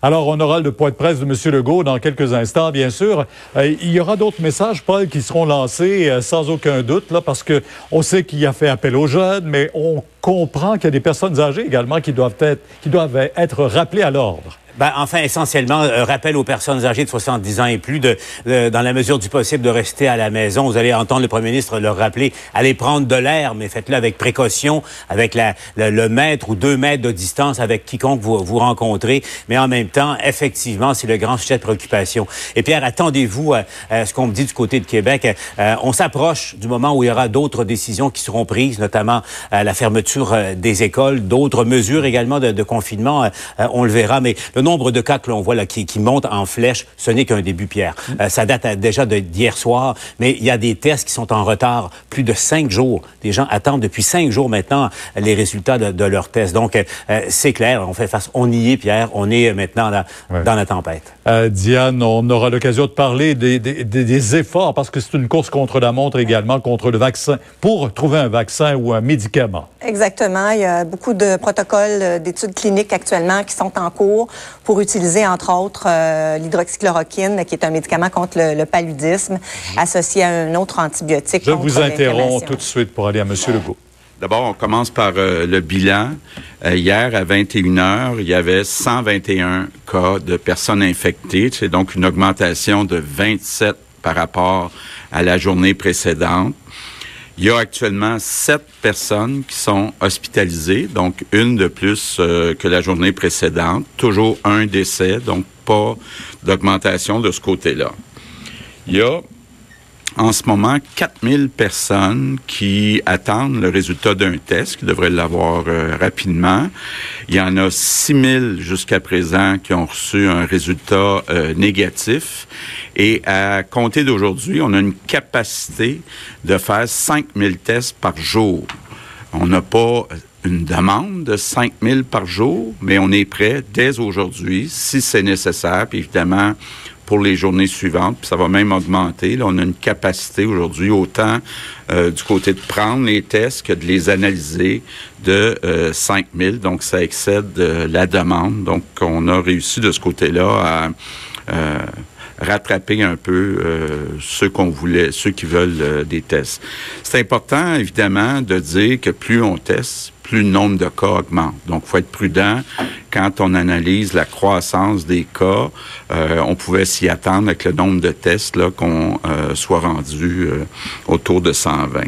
Alors, on aura le point de presse de M. Legault dans quelques instants, bien sûr. Euh, il y aura d'autres messages, Paul, qui seront lancés euh, sans aucun doute, là, parce que on sait qu'il a fait appel aux jeunes, mais on comprend qu'il y a des personnes âgées également qui doivent être, qui doivent être rappelées à l'ordre. Ben, enfin, essentiellement, un rappel aux personnes âgées de 70 ans et plus, de, dans la mesure du possible, de rester à la maison. Vous allez entendre le premier ministre leur rappeler, allez prendre de l'air, mais faites-le avec précaution, avec la, le, mètre ou deux mètres de distance avec quiconque vous, vous rencontrez. Mais en même temps, effectivement, c'est le grand sujet de préoccupation. Et Pierre, attendez-vous à, ce qu'on me dit du côté de Québec. Euh, on s'approche du moment où il y aura d'autres décisions qui seront prises, notamment euh, la fermeture euh, des écoles, d'autres mesures également de, de confinement. on le verra, mais le nombre de cas que l'on voit là qui, qui monte en flèche, ce n'est qu'un début, Pierre. Euh, ça date déjà d'hier soir, mais il y a des tests qui sont en retard plus de cinq jours. Des gens attendent depuis cinq jours maintenant les résultats de, de leurs tests. Donc, euh, c'est clair, on fait face, on y est, Pierre, on est maintenant là, dans la tempête. Euh, Diane, on aura l'occasion de parler des, des, des efforts, parce que c'est une course contre la montre également, contre le vaccin, pour trouver un vaccin ou un médicament. Exactement. Il y a beaucoup de protocoles d'études cliniques actuellement qui sont en cours pour utiliser, entre autres, euh, l'hydroxychloroquine, qui est un médicament contre le, paludisme, mhm. associé à un autre antibiotique. Je vous interromps tout de suite pour aller à M. Legault. D'abord, on commence par euh, le bilan. Euh, hier, à 21 h il y avait 121 cas de personnes infectées. C'est donc une augmentation de 27 par rapport à la journée précédente. Il y a actuellement sept personnes qui sont hospitalisées, donc une de plus euh, que la journée précédente. Toujours un décès, donc pas d'augmentation de ce côté-là. Il y a en ce moment 4000 personnes qui attendent le résultat d'un test, qui devraient l'avoir euh, rapidement. Il y en a 6000 jusqu'à présent qui ont reçu un résultat euh, négatif. Et à compter d'aujourd'hui, on a une capacité de faire 5000 tests par jour. On n'a pas une demande de 5000 par jour, mais on est prêt dès aujourd'hui, si c'est nécessaire. Puis évidemment, pour les journées suivantes. Puis ça va même augmenter. On a une capacité aujourd'hui autant euh, du côté de prendre les tests que de les analyser de euh, 5 000. Donc, ça excède euh, la demande. Donc, on a réussi de ce côté-là à euh, rattraper un peu ceux qu'on voulait, ceux qui veulent des tests. C'est important, évidemment, de dire que plus on teste, plus le nombre de cas augmente. Donc, faut être prudent quand on analyse la croissance des cas. Euh, on pouvait s'y attendre avec le nombre de tests qu'on euh, soit rendu euh, autour de 120.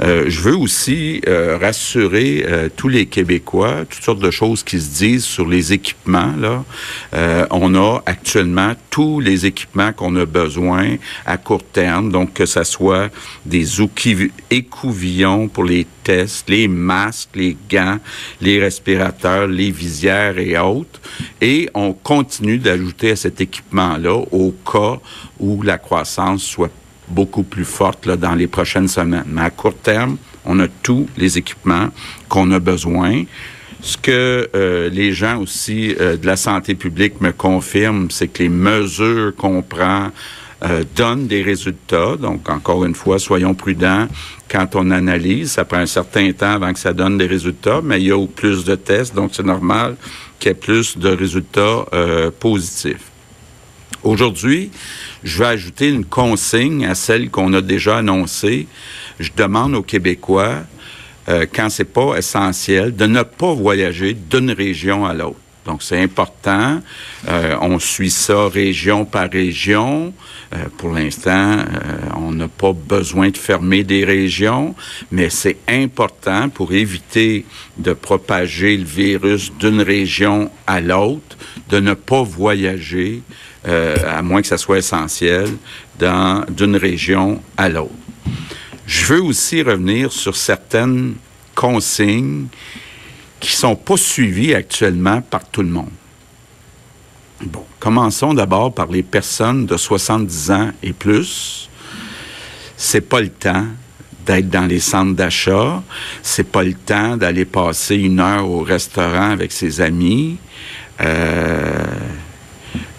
je veux aussi rassurer tous les Québécois, toutes sortes de choses qui se disent sur les équipements. Là, on a actuellement tous les équipements qu'on a besoin à court terme, donc que ce soit des écouvillons pour les tests, les masques, les gants, les respirateurs, les visières et autres. Et on continue d'ajouter à cet équipement-là au cas où la croissance soit beaucoup plus forte là, dans les prochaines semaines. Mais à court terme, on a tous les équipements qu'on a besoin. Ce que euh, les gens aussi euh, de la santé publique me confirment, c'est que les mesures qu'on prend euh, donnent des résultats. Donc, encore une fois, soyons prudents quand on analyse. Ça prend un certain temps avant que ça donne des résultats, mais il y a plus de tests, donc c'est normal qu'il y ait plus de résultats euh, positifs. Aujourd'hui, je vais ajouter une consigne à celle qu'on a déjà annoncée. Je demande aux Québécois, euh, quand c'est pas essentiel, de ne pas voyager d'une région à l'autre. Donc, c'est important. Euh, on suit ça région par région. Euh, pour l'instant, euh, on n'a pas besoin de fermer des régions, mais c'est important pour éviter de propager le virus d'une région à l'autre, de ne pas voyager, à moins que ça soit essentiel, d'une région à l'autre. Je veux aussi revenir sur certaines consignes qui sont pas suivis actuellement par tout le monde. Bon, commençons d'abord par les personnes de 70 ans et plus. C'est pas le temps d'être dans les centres d'achat. C'est pas le temps d'aller passer une heure au restaurant avec ses amis. Euh,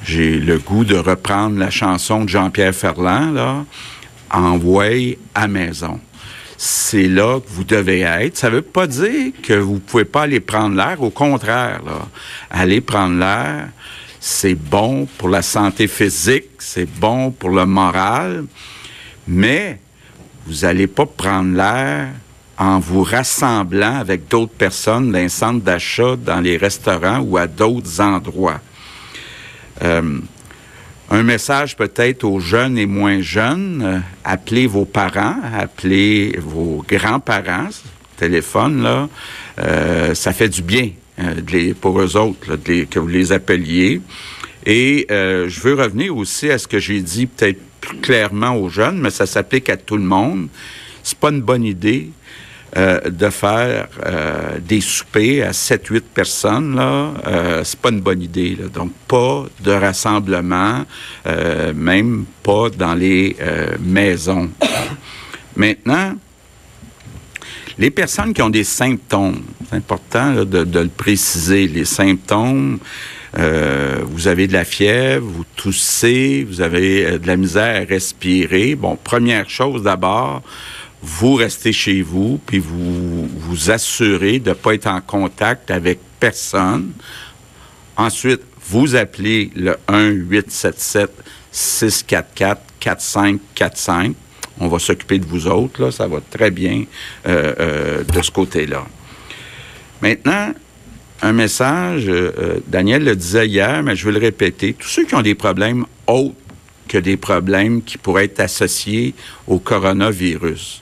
j'ai le goût de reprendre la chanson de Jean-Pierre Ferland, là, à maison c'est là que vous devez être. Ça ne veut pas dire que vous ne pouvez pas aller prendre l'air. Au contraire, là, aller prendre l'air, c'est bon pour la santé physique, c'est bon pour le moral, mais vous n'allez pas prendre l'air en vous rassemblant avec d'autres personnes dans les centres d'achat, dans les restaurants ou à d'autres endroits. Euh, un message peut-être aux jeunes et moins jeunes, euh, appelez vos parents, appelez vos grands-parents, téléphone, là, euh, ça fait du bien pour eux autres que vous les appeliez. Et je veux revenir aussi à ce que j'ai dit peut-être plus clairement aux jeunes, mais ça s'applique à tout le monde. C'est pas une bonne idée euh, de faire euh, des soupers à 7-8 personnes, là, euh, c'est pas une bonne idée. Donc, pas de rassemblement, même pas dans les maisons. Maintenant, les personnes qui ont des symptômes, c'est important de, le préciser, les symptômes, vous avez de la fièvre, vous toussez, vous avez de la misère à respirer. Bon, première chose d'abord, vous restez chez vous, puis vous vous assurez de ne pas être en contact avec personne. Ensuite, vous appelez le 1-877-644-4545. On va s'occuper de vous autres, là, ça va très bien euh, euh, de ce côté-là. Maintenant, un message, euh, Daniel le disait hier, mais je vais le répéter. Tous ceux qui ont des problèmes autres que des problèmes qui pourraient être associés au coronavirus,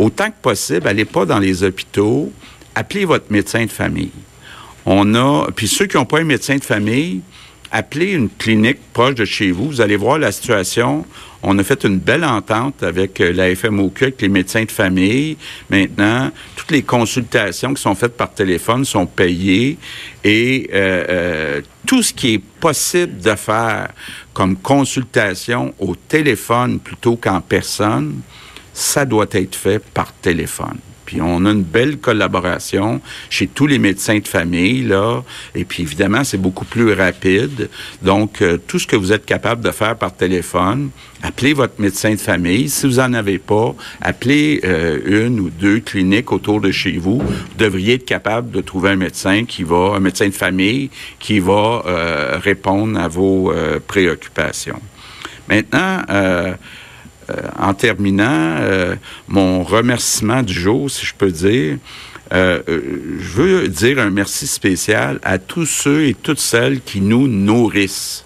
autant que possible, allez pas dans les hôpitaux, appelez votre médecin de famille. On a, puis ceux qui n'ont pas un médecin de famille, appelez une clinique proche de chez vous. Vous allez voir la situation. On a fait une belle entente avec euh, la FMOQ, avec les médecins de famille. Maintenant, toutes les consultations qui sont faites par téléphone sont payées et euh, euh, tout ce qui est possible de faire comme consultation au téléphone plutôt qu'en personne, ça doit être fait par téléphone. Puis on a une belle collaboration chez tous les médecins de famille, là. Et puis évidemment, c'est beaucoup plus rapide. Donc, euh, tout ce que vous êtes capable de faire par téléphone, appelez votre médecin de famille. Si vous n'en avez pas, appelez euh, une ou deux cliniques autour de chez vous. Vous devriez être capable de trouver un médecin qui va, un médecin de famille qui va euh, répondre à vos préoccupations. Maintenant, euh, en terminant, euh, mon remerciement du jour, si je peux dire, euh, je veux dire un merci spécial à tous ceux et toutes celles qui nous nourrissent.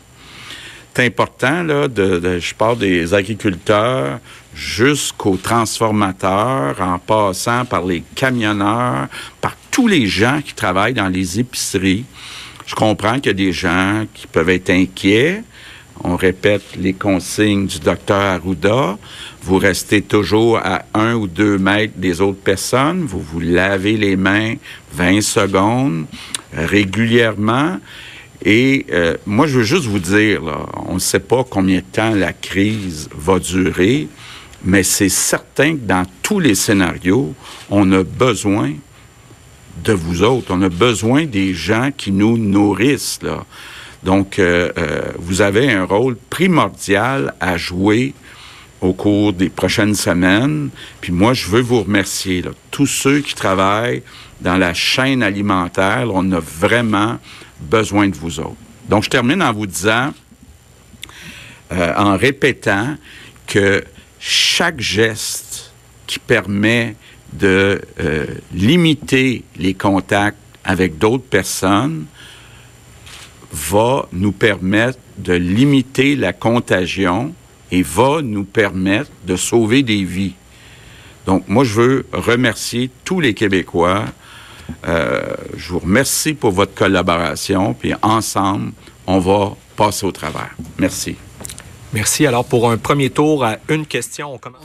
C'est important, là, je parle des agriculteurs jusqu'aux transformateurs, en passant par les camionneurs, par tous les gens qui travaillent dans les épiceries. Je comprends qu'il y a des gens qui peuvent être inquiets, on répète les consignes du docteur Arruda. Vous restez toujours à un ou deux mètres des autres personnes. Vous vous lavez les mains 20 secondes régulièrement. Et euh, moi, je veux juste vous dire, on ne sait pas combien de temps la crise va durer, mais c'est certain que dans tous les scénarios, on a besoin de vous autres. On a besoin des gens qui nous nourrissent. Là. Donc, euh, euh, vous avez un rôle primordial à jouer au cours des prochaines semaines. Puis moi, je veux vous remercier. Tous ceux qui travaillent dans la chaîne alimentaire, on a vraiment besoin de vous autres. Donc, je termine en vous disant, euh, en répétant que chaque geste qui permet de limiter les contacts avec d'autres personnes va nous permettre de limiter la contagion et va nous permettre de sauver des vies. Donc, moi, je veux remercier tous les Québécois. Euh, je vous remercie pour votre collaboration, puis ensemble, on va passer au travers. Merci. Merci. Alors, pour un premier tour à une question, on commence.